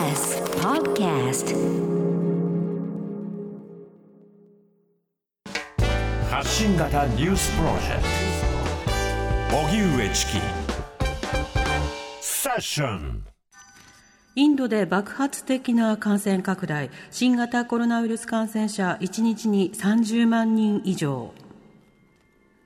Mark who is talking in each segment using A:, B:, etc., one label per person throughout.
A: TBS Podcast.
B: 発信型ニュースプロジェクト。荻上チキ。セッション。
C: インドで爆発的な感染拡大。新型コロナウイルス感染者1日に30万人以上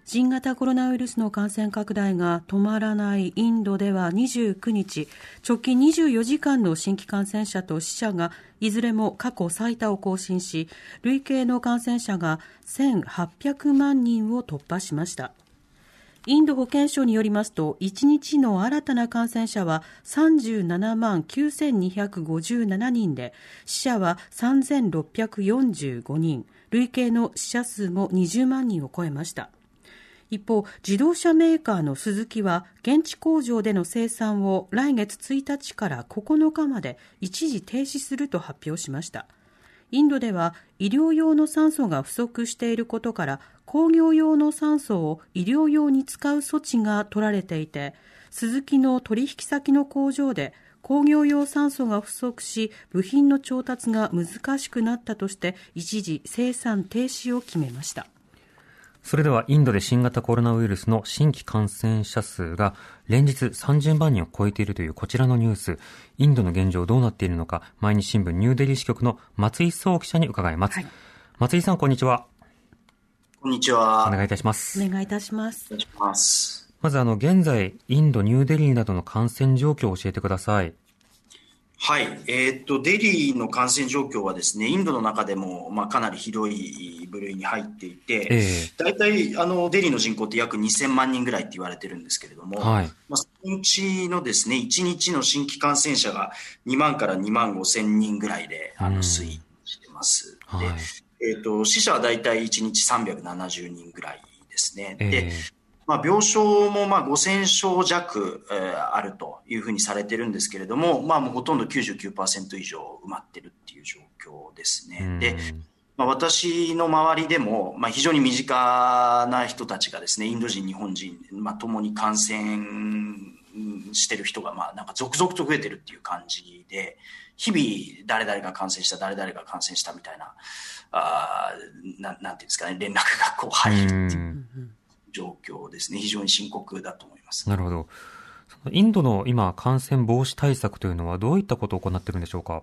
C: 新型コロナウイルスの感染拡大が止まらないインドでは29日、直近24時間の新規感染者と死者がいずれも過去最多を更新し、累計の感染者が1800万人を突破しました。インド保健省によりますと、1日の新たな感染者は37万9257人で、死者は3645人、累計の死者数も20万人を超えました。一方、自動車メーカーのスズキは現地工場での生産を来月1日から9日まで一時停止すると発表しました。インドでは医療用の酸素が不足していることから工業用の酸素を医療用に使う措置が取られていて、スズキの取引先の工場で工業用酸素が不足し部品の調達が難しくなったとして一時生産停止を決めました
D: それではインドで新型コロナウイルスの新規感染者数が連日30万人を超えているというこちらのニュース、インドの現状どうなっているのか、毎日新聞ニューデリー支局の松井聡記者に伺います。はい、松井さん、こんにちは。
E: こんにちは。
D: お願いいたします。
C: お願いいたします。
E: お願いします。
D: まず、あの、現在、インド、ニューデリーなどの感染状況を教えてください。
E: はい、えー、っと、デリーの感染状況はですね、インドの中でも、まあ、かなりひどい部類に入っていて、えー、大体、あの、デリーの人口って約2000万人ぐらいって言われてるんですけれども、はい、まあ、そのうちのですね、1日の新規感染者が2万から2万5千人ぐらいで、あの、推移してます。はい、で、えー、っと、死者は大体1日370人ぐらいですね。えー、でまあ、病床もまあ5000床弱、えー、あるというふうにされてるんですけれども、まあ、もうほとんど99%以上埋まってるっていう状況ですね。で、まあ、私の周りでも、まあ、非常に身近な人たちがですね、インド人、日本人、まあ、共に感染してる人が、まあ、なんか続々と増えてるっていう感じで、日々誰々が感染した、誰々が感染したみたいな、あななんていうんですかね、連絡がこう入るっていう。状況ですね、非常に深刻だと思います。
D: なるほど。インドの今、感染防止対策というのは、どういったことを行っているんでしょうか？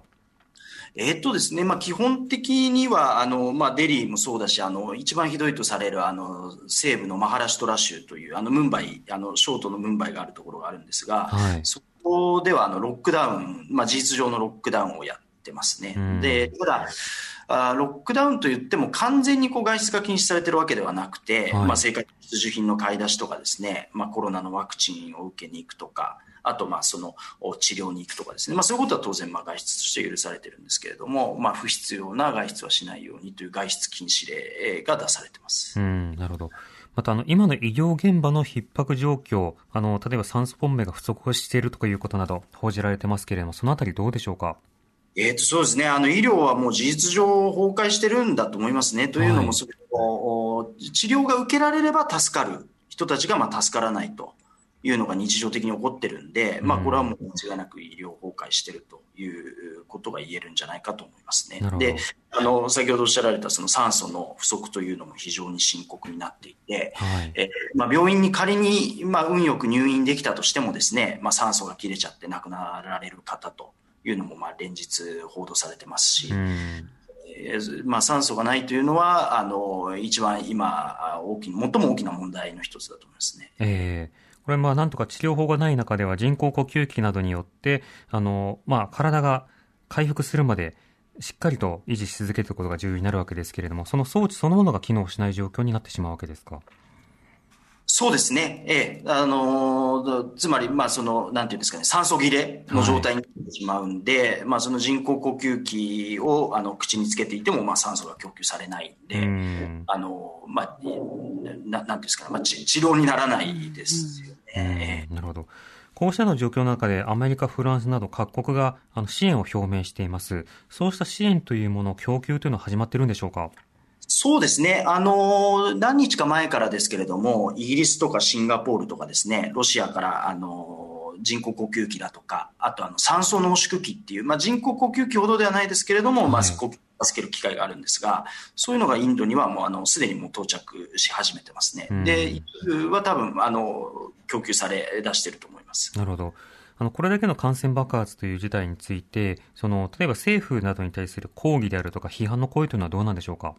E: えっとですね、まあ、基本的には、あの、まあ、デリーもそうだし、あの、一番ひどいとされる、あの、西部のマハラシトラ州という、あの、ムンバイ、あの、ショートのムンバイがあるところがあるんですが、はい、そこでは、あの、ロックダウン、まあ、事実上のロックダウンをやってますね。で、ただ、あロックダウンといっても完全にこう外出が禁止されてるわけではなくて、はい、まあ、生活必需品の買い出しとかですね、まあ、コロナのワクチンを受けに行くとか、あとまあその治療に行くとかですね、まあ、そういうことは当然まあ外出として許されてるんですけれども、まあ、不必要な外出はしないようにという外出禁止令が出されてます。
D: うんなるほどまたあの今の医療現場の逼迫状況、あの例えば酸素ボンベが不足しているとかいうことなど報じられてますけれども、そのあたりどうでしょうか？
E: えー、とそうですね。あの医療はもう事実上崩壊してるんだと思いますね。というのも、それ治療が受けられれば助かる人たちがまあ助からないというのが日常的に起こってるんで、まあ、これはもう間違いなく医療崩壊してるということが言えるんじゃないかと思いますね。であの先ほどおっしゃられたその酸素の不足というのも非常に深刻になっていて、はい、えまあ、病院に仮に、まあ、運よく入院できたとしてもですね、まあ、酸素が切れちゃって亡くなられる方というのもまあ連日報道されてますし、えー、まあ、酸素がないというのはあの一番今大き最も大きな問題の一つだと思いますね。
D: えーこれまあなんとか治療法がない中では人工呼吸器などによってあの、まあ、体が回復するまでしっかりと維持し続けることが重要になるわけですけれどもその装置そのものが機能しない状況になってしまうわけですか？
E: そうですね。ええ。あのー、つまり、まあ、その、なんていうんですかね、酸素切れの状態になってしまうんで、はい、まあ、その人工呼吸器を、あの、口につけていても、まあ、酸素が供給されないんで、んあの、まあ、ななんていうんですかね、まあ、治療にならないですよね。
D: なるほど。こうしたの状況の中で、アメリカ、フランスなど各国があの支援を表明しています。そうした支援というもの、供給というのは始まってるんでしょうか？
E: そうですね。あの、何日か前からですけれども、イギリスとかシンガポールとかですね、ロシアから、あの、人工呼吸器だとか、あとあの酸素濃縮器っていう、まあ、人工呼吸器ほどではないですけれども、はい、まあ、助ける機会があるんですが、そういうのがインドにはもうあのすでにもう到着し始めてますね。で、一部は多分あの供給され出していると思います。
D: なるほど。あの、これだけの感染爆発という事態について、その、例えば政府などに対する抗議であるとか批判の声というのはどうなんでしょうか？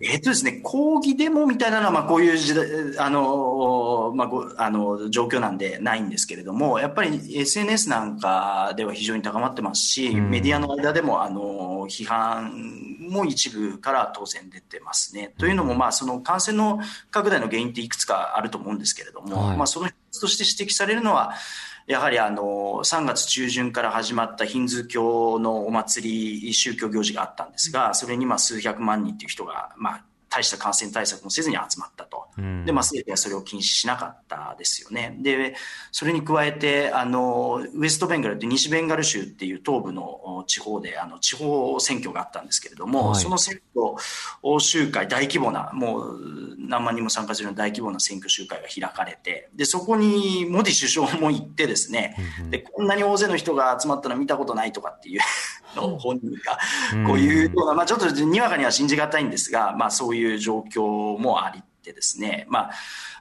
E: えっとですね、抗議デモみたいなのは、まあ、こういう時代、あの、まあ、あの、状況なんでないんですけれども、やっぱり SNS なんかでは非常に高まってますし、うん、メディアの間でも、あの、批判も一部から当然出てますね。というのも、まあ、その感染の拡大の原因っていくつかあると思うんですけれども、はい、まあ、そのとして指摘されるのは、やはりあの3月中旬から始まったヒンズー教のお祭り宗教行事があったんですがそれにまあ数百万人という人がまあ大した感染対策もせずに集まったと。で、まあ、政府はそれを禁止しなかったですよね。で、それに加えて、あの、ウエストベンガルって西ベンガル州っていう東部の地方で、あの、地方選挙があったんですけれども、はい、その選挙集会、大規模な、もう何万人も参加するような大規模な選挙集会が開かれて、で、そこにモディ首相も行ってですね、で、こんなに大勢の人が集まったの見たことないとかっていうの本人がこういうような、まあ、ちょっとにわかには信じがたいんですが、まあ、そういう状況もありてですね、ま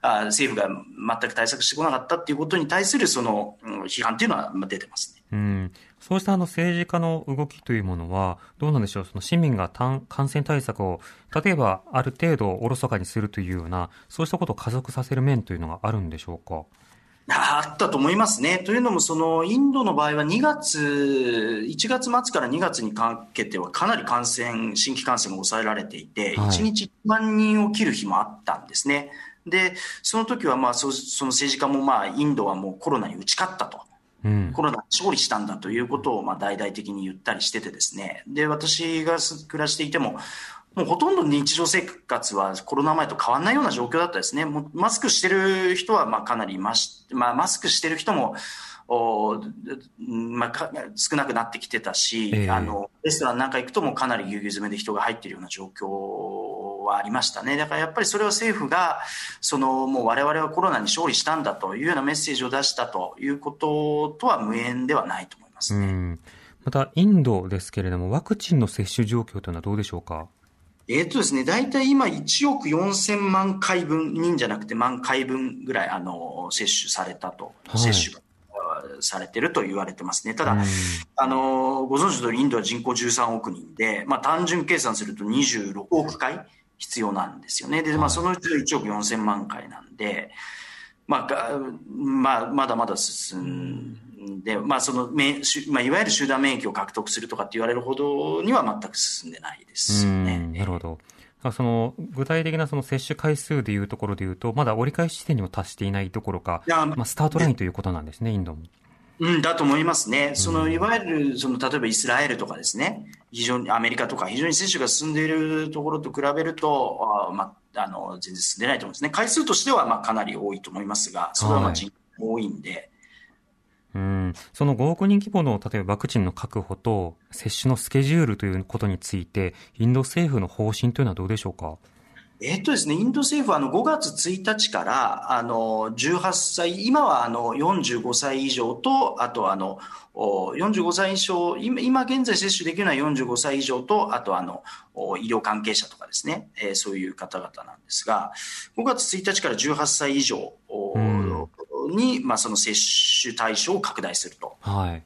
E: あ、あ政府が全く対策してこなかったっていうことに対するその、うん、批判っていうのは出てますね。
D: うんそうしたあの政治家の動きというものは、どうなんでしょう、その市民が感染対策を、例えばある程度おろそかにするというような、そうしたことを加速させる面というのがあるんでしょうか？
E: あったと思いますね。というのも、そのインドの場合は2月、1月末から2月にかけてはかなり感染、新規感染が抑えられていて、はい、1日1万人を切る日もあったんですね。で、その時はまあそその政治家もまあインドはもうコロナに打ち勝ったと。うん、コロナ勝利したんだということをまあ大々的に言ったりしててですね。で、私が暮らしていても、もうほとんど日常生活はコロナ前と変わらないような状況だったですね。もうマスクしてる人はまあかなりいまし、まあ、マスクしてる人もおまあ、少なくなってきてたし、えー、あのレストランなんか行くともかなりぎゅうぎゅう詰めで人が入っているような状況はありましたね。だからやっぱりそれは政府がそのもう我々はコロナに勝利したんだというようなメッセージを出したということとは無縁ではないと思いますね。
D: またインドですけれどもワクチンの接種状況というのはどうでしょうか？
E: えっ、とですね、大体今1億4000万回分、人じゃなくて万回分ぐらい、あの、接種されたと、はい、接種がされてると言われてますね。ただ、あの、ご存知の通りインドは人口13億人で、まあ単純計算すると26億回必要なんですよね。で、まあそのうち1億4000万回なんで、まあ、まあ、まだまだ進んで、まあ、その、まあ、いわゆる集団免疫を獲得するとかって言われるほどには全く進んでないですよね。
D: なるほど。その具体的なその接種回数でいうところでいうと、まだ折り返し地点にも達していないどころか、まあ、スタートラインということなんですね、インドも。
E: うん、だと思いますね。その、いわゆる、その、例えばイスラエルとかですね、非常に、アメリカとか、非常に接種が進んでいるところと比べると、あまあ、あの、全然進んでないと思いますね。回数としては、まあ、かなり多いと思いますが、それはまあ人口も多いんで、
D: うん、その5億人規模の例えばワクチンの確保と接種のスケジュールということについて、インド政府の方針というのはどうでしょうか？
E: えっとですね、インド政府はあの5月1日からあの18歳、今はあの45歳以上と、あとあの45歳以上、今現在接種できるのは45歳以上と、あとあの医療関係者とかですね、えー、そういう方々なんですが、5月1日から18歳以上に、まあ、その接種対象を拡大すると。はい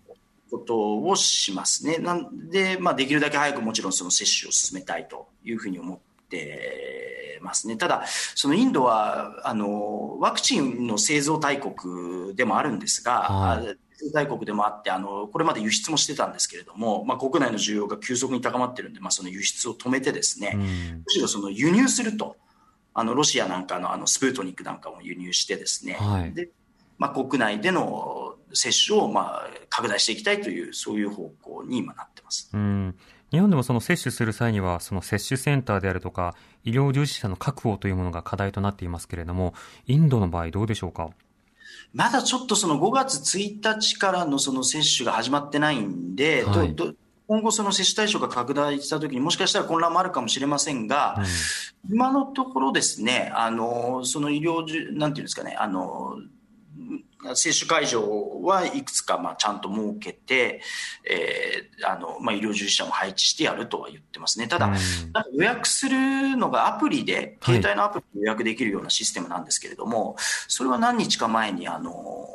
E: ことをしますね。なんで、まあ、できるだけ早くもちろんその接種を進めたいというふうに思ってますね。ただ、そのインドは、あの、ワクチンの製造大国でもあるんですが、はい、大国でもあって、あの、これまで輸出もしてたんですけれども、まあ、国内の需要が急速に高まってるんで、まあ、その輸出を止めてですね、うん、むしろその輸入すると、あの、ロシアなんかのあの、スプートニックなんかも輸入してですね、はい、で、まあ、国内での接種をまあ拡大していきたいという、そういう方向に今なってます。
D: うん日本でもその接種する際には、その接種センターであるとか、医療従事者の確保というものが課題となっていますけれども、インドの場合どうでしょうか？
E: まだちょっとその5月1日からのその接種が始まってないんで、はい、今後その接種対象が拡大したときにもしかしたら混乱もあるかもしれませんが、うん、今のところですね、あの、その医療、なんていうんですかね、あの、接種会場はいくつかまあちゃんと設けて、えーあのまあ、医療従事者も配置してやるとは言ってますね。ただ、
D: うん
E: なんか予約するのがアプリで、
D: はい
E: 携帯のアプリで予約できるようなシステムなんですけれども、それは何日か前に、あの、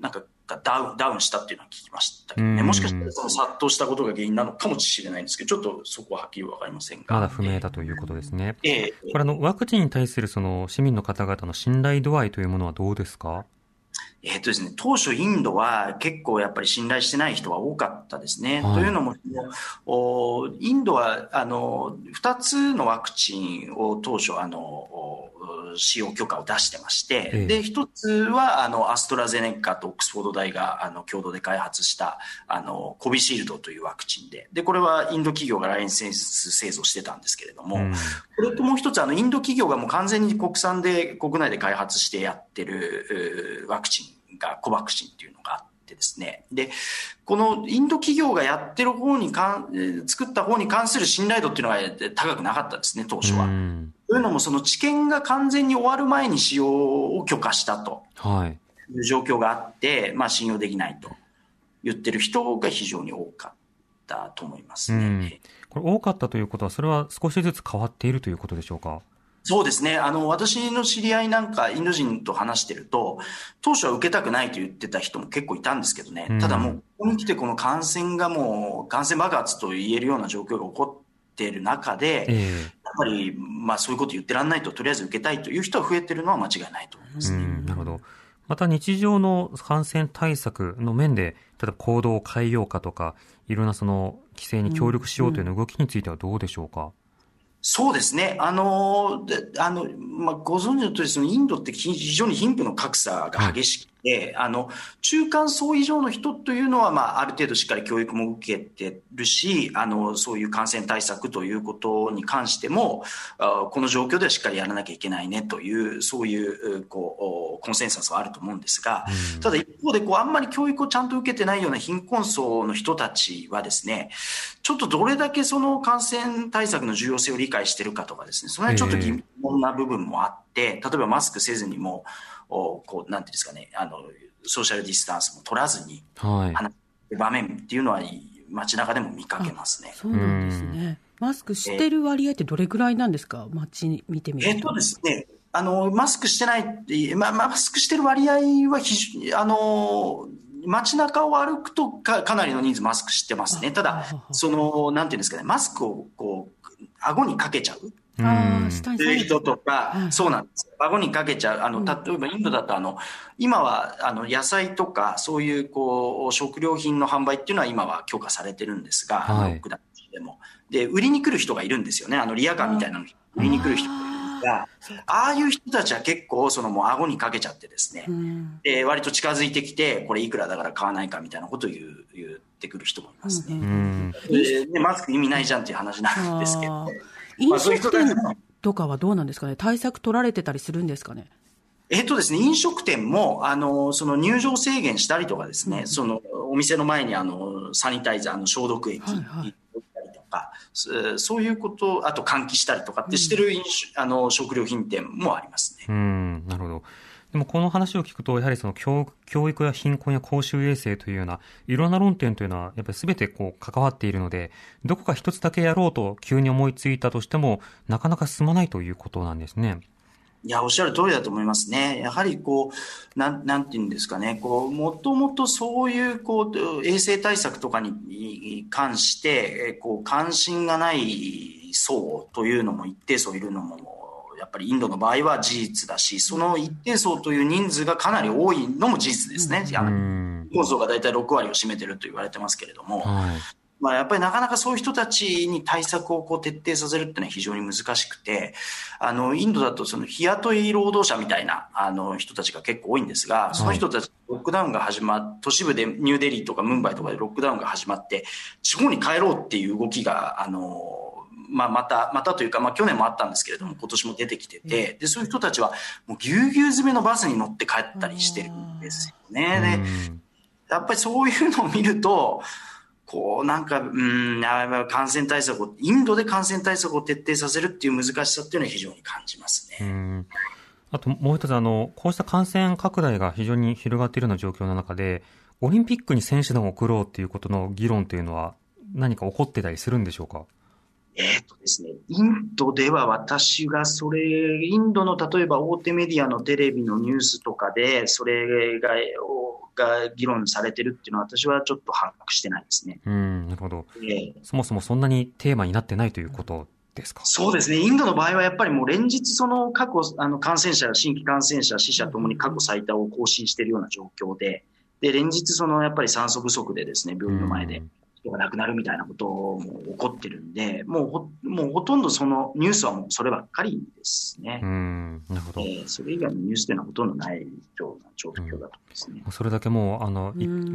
E: なんかダウン、ダウンしたっていうのは聞きましたけどね。
D: うん
E: もしかしたらその殺到したことが原因なのかもしれないんですけど、ちょっとそこははっきりわかりませんが。
D: まだ不明だということですね。
E: ええ
D: これあの、ワクチンに対するその市民の方々の信頼度合いというものはどうですか？
E: えっとですね、当初インドは結構やっぱり信頼してない人は多かったですね。
D: はい。
E: というのも、おインドはあの2つのワクチンを当初あのお使用許可を出してまして、
D: ええ。
E: で1つはあのアストラゼネカとオックスフォード大があの共同で開発したあのコビシールドというワクチンでで、これはインド企業がライセンス製造してたんですけれども、
D: うん。
E: これともう一つ、あの、インド企業がもう完全に国産で国内で開発してやってるうーワクチンがコバクチンっていうのがあってですね。で、このインド企業がやってる方にかん、えー作った方に関する信頼度っていうのが高くなかったですね、当初は。
D: うん
E: というのも、その治験が完全に終わる前に使用を許可したと
D: はい。
E: いう状況があって、まあ信用できないと言ってる人が非常に多かったと思いますね。
D: うんこれ多かったということは、それは少しずつ変わっているということでしょうか？
E: そうですね。あの、私の知り合いなんか、インド人と話してると、当初は受けたくないと言ってた人も結構いたんですけどね。
D: うん
E: ただもう、ここに来てこの感染がもう、感染爆発と言えるような状況が起こっている中で、
D: ええ
E: やっぱり、まあそういうこと言ってらんないと、とりあえず受けたいという人は増えてるのは間違いないと思いますね。
D: うん、なるほど。また日常の感染対策の面で、例えば行動を変えようかとか、いろんなその規制に協力しようという動きについてはどうでしょうか、
E: そうですね。あの、あの、まあ、ご存知のとおり、インドって非常に貧富の格差が激しくて、あの、中間層以上の人というのは、まあ、ある程度しっかり教育も受けてるし、あの、そういう感染対策ということに関しても、あこの状況ではしっかりやらなきゃいけないねという、そういう、こう、コンセンサスはあると思うんですが、
D: うん。
E: ただ一方でこうあんまり教育をちゃんと受けてないような貧困層の人たちはですねちょっとどれだけその感染対策の重要性を理解しているかとかですねその辺ちょっと疑問な部分もあって、例えばマスクせずにもおこうなんていうんですかねあのソーシャルディスタンスも取らずに
D: はい。
E: 話す場面っていうのは街中でも見かけますね。
C: そうなんですね。マスクしてる割合ってどれぐらいなんですか？街見てみると。
E: えっとですね、あの、マスクしてないって、まあ、マスクしてる割合は非常、あの、街中を歩くとかかなりの人数マスクしてますね。ただ、その、なんていうんですかね、マスクをこう、顎にかけちゃう
D: うん
C: ああ、下に下げて
E: とか、
C: はい
E: そうなんです。顎にかけちゃう。あの、
C: うん
E: 例えばインドだと、あの、今は、あの、野菜とか、そういう、こう、食料品の販売っていうのは今は許可されてるんですが、
D: はい
E: あのロックダウンでも。で、売りに来る人がいるんですよね。あの、リアカーみたいなのに売りに来る人がいるんですが、ああいう人たちは結構、そのもう顎にかけちゃってですね、
C: うん
E: で、割と近づいてきて、これいくらだから買わないかみたいなことを言う、言ってくる人もいますね。
D: うん。
E: ででマスク意味ないじゃんっていう話なんですけど。
C: 飲食店とかはどうなんですかね？対策取られてたりするんですかね？
E: えっとですね、飲食店も、あの、その入場制限したりとかですね、その、お店の前に、あの、サニタイザーの消毒液、
C: はいはい。
E: 置いたりとか、そそういうこと、あと換気したりとかってしてる飲酒、あの、食料品店もありますね。
D: うん、なるほど。でもこの話を聞くと、やはりその教教育や貧困や公衆衛生というような、いろんな論点というのは、やっぱり全てこう関わっているので、どこか一つだけやろうと急に思いついたとしても、なかなか進まないということなんですね。
E: いや、おっしゃる通りだと思いますね。やはりこう、なん、なんていうんですかね、こう、もともとそういう、こう、衛生対策とかに関して、こう、関心がない層というのも一定層いるのも、やっぱりインドの場合は事実だし、その一定層という人数がかなり多いのも事実ですね。あ
D: う
E: の
D: ん。
E: 人口層が大体6割を占めてると言われてますけれども、
D: はい。
E: まあ、やっぱりなかなかそういう人たちに対策をこう徹底させるっていうのは非常に難しくて、あの、インドだとその日雇い労働者みたいなあの人たちが結構多いんですが、その人たち、ロックダウンが始まっ、都市部でニューデリーとかムンバイとかでロックダウンが始まって、地方に帰ろうっていう動きが、あの、まあ、また、またというか、まあ、去年もあったんですけれども、今年も出てきてて、で、そういう人たちは、もうぎゅうぎゅう詰めのバスに乗って帰ったりしてるんですよね。で、
D: うん。
E: やっぱりそういうのを見ると、こうなんか、うん、感染対策を、インドで感染対策を徹底させるっていう難しさっていうのは非常に感じますね。
D: うん。あともう一つあの、こうした感染拡大が非常に広がっているような状況の中で、オリンピックに選手団を送ろうということの議論というのは何か起こってたりするんでしょうか？
E: えっとですね、インドでは私がそれ、インドの例えば大手メディアのテレビのニュースとかで、それが、が議論されてるっていうのは私はちょっと把握してないですね。
D: うん、なるほど。えー、そもそもそんなにテーマになってないということですか？
E: そうですね。インドの場合はやっぱりもう連日その過去、あの感染者、新規感染者、死者ともに過去最多を更新しているような状況で、で、連日そのやっぱり酸素不足でですね、病院の前で人が亡くなるみたいなことも起こってるんで、もうほ、もうほとんどそのニュースはもうそればっかりですね。
D: うん、なるほど。え
E: ー、それ以外のニュースというのはほとんどないような状況だと思いますね。
D: うん、それだけもう、あの、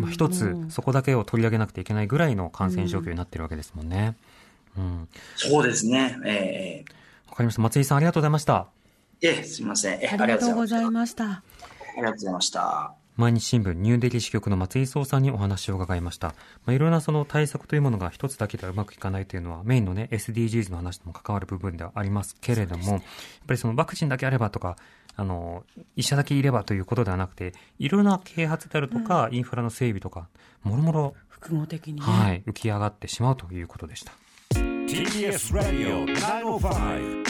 D: 一つ、そこだけを取り上げなくていけないぐらいの感染状況になってるわけですもんね。
E: うん。そうですね。え
D: えー、わかりました。松井さんありがとうございました。
E: ええ、すみません。
C: ありがとうございました。あ
E: りがとうございました。
D: 毎日新聞ニューデリー支局の松井壮さんにお話を伺いました。まあ、いろいろなその対策というものが一つだけではうまくいかないというのはメインのね、SDGs の話とも関わる部分ではありますけれども、ね、やっぱりそのワクチンだけあればとか、あの、医者だけいればということではなくて、いろいろな啓発であるとか、うん、インフラの整備とか、もろもろ、
C: 複合的に、ね、
D: はい、浮き上がってしまうということでした。TBS Radio 905-954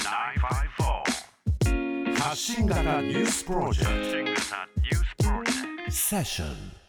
D: 発信型ニュースプロジェクト session.